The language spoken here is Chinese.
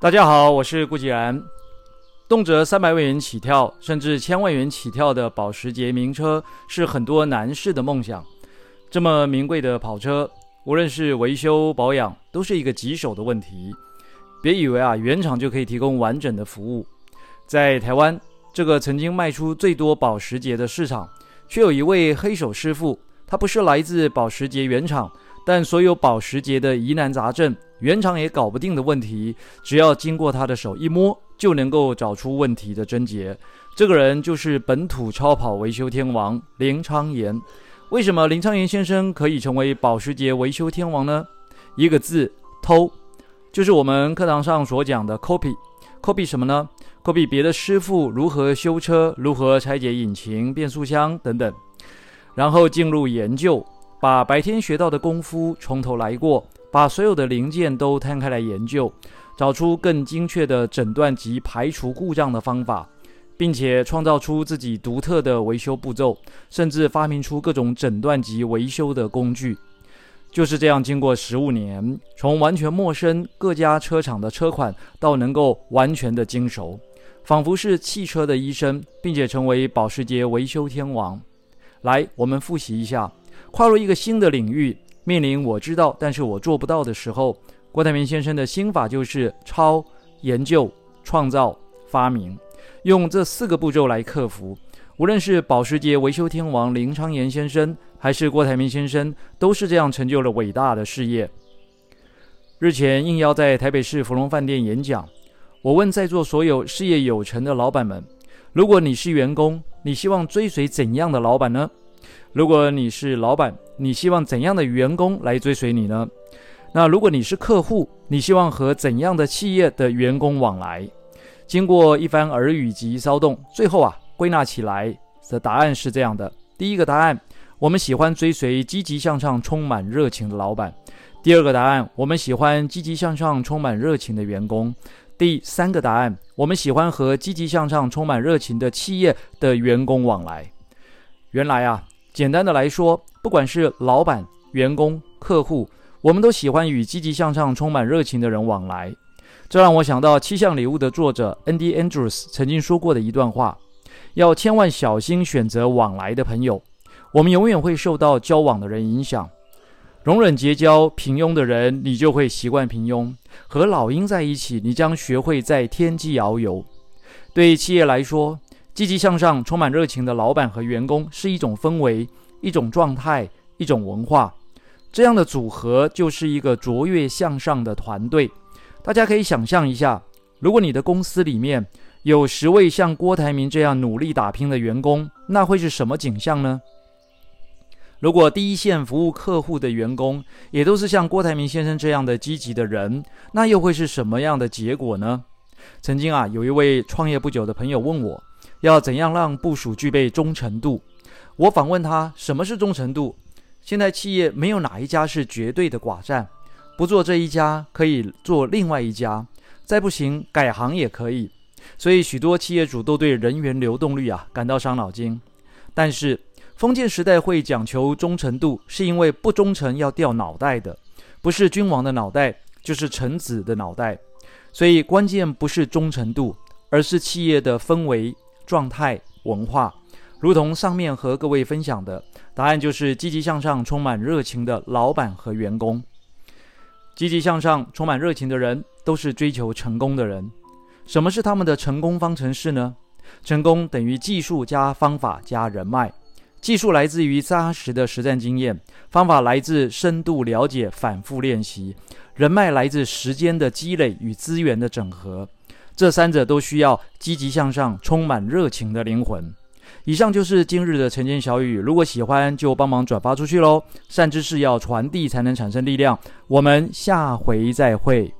大家好，我是顾继然。动辄三百万元起跳，甚至千万元起跳的保时捷名车，是很多男士的梦想。这么名贵的跑车，无论是维修保养，都是一个棘手的问题。别以为啊，原厂就可以提供完整的服务。在台湾这个曾经卖出最多保时捷的市场，却有一位黑手师傅，他不是来自保时捷原厂。但所有保时捷的疑难杂症，原厂也搞不定的问题，只要经过他的手一摸，就能够找出问题的症结。这个人就是本土超跑维修天王林昌言。为什么林昌言先生可以成为保时捷维修天王呢？一个字，偷，就是我们课堂上所讲的 copy。copy 什么呢？copy 别的师傅如何修车，如何拆解引擎、变速箱等等，然后进入研究。把白天学到的功夫从头来过，把所有的零件都摊开来研究，找出更精确的诊断及排除故障的方法，并且创造出自己独特的维修步骤，甚至发明出各种诊断及维修的工具。就是这样，经过十五年，从完全陌生各家车厂的车款，到能够完全的精熟，仿佛是汽车的医生，并且成为保时捷维修天王。来，我们复习一下。跨入一个新的领域，面临我知道但是我做不到的时候，郭台铭先生的心法就是抄、研究、创造、发明，用这四个步骤来克服。无论是保时捷维修天王林昌言先生，还是郭台铭先生，都是这样成就了伟大的事业。日前应邀在台北市芙蓉饭店演讲，我问在座所有事业有成的老板们：如果你是员工，你希望追随怎样的老板呢？如果你是老板，你希望怎样的员工来追随你呢？那如果你是客户，你希望和怎样的企业的员工往来？经过一番耳语及骚动，最后啊，归纳起来的答案是这样的：第一个答案，我们喜欢追随积极向上、充满热情的老板；第二个答案，我们喜欢积极向上、充满热情的员工；第三个答案，我们喜欢和积极向上、充满热情的企业的员工往来。原来啊。简单的来说，不管是老板、员工、客户，我们都喜欢与积极向上、充满热情的人往来。这让我想到《七项礼物》的作者 Andy Andrews 曾经说过的一段话：要千万小心选择往来的朋友。我们永远会受到交往的人影响。容忍结交平庸的人，你就会习惯平庸；和老鹰在一起，你将学会在天际遨游。对企业来说，积极向上、充满热情的老板和员工是一种氛围、一种状态、一种文化。这样的组合就是一个卓越向上的团队。大家可以想象一下，如果你的公司里面有十位像郭台铭这样努力打拼的员工，那会是什么景象呢？如果第一线服务客户的员工也都是像郭台铭先生这样的积极的人，那又会是什么样的结果呢？曾经啊，有一位创业不久的朋友问我。要怎样让部署具备忠诚度？我反问他：什么是忠诚度？现在企业没有哪一家是绝对的寡占，不做这一家可以做另外一家，再不行改行也可以。所以许多企业主都对人员流动率啊感到伤脑筋。但是封建时代会讲求忠诚度，是因为不忠诚要掉脑袋的，不是君王的脑袋，就是臣子的脑袋。所以关键不是忠诚度，而是企业的氛围。状态文化，如同上面和各位分享的答案，就是积极向上、充满热情的老板和员工。积极向上、充满热情的人，都是追求成功的人。什么是他们的成功方程式呢？成功等于技术加方法加人脉。技术来自于扎实的实战经验，方法来自深度了解、反复练习，人脉来自时间的积累与资源的整合。这三者都需要积极向上、充满热情的灵魂。以上就是今日的晨间小语，如果喜欢就帮忙转发出去喽。善知识要传递才能产生力量。我们下回再会。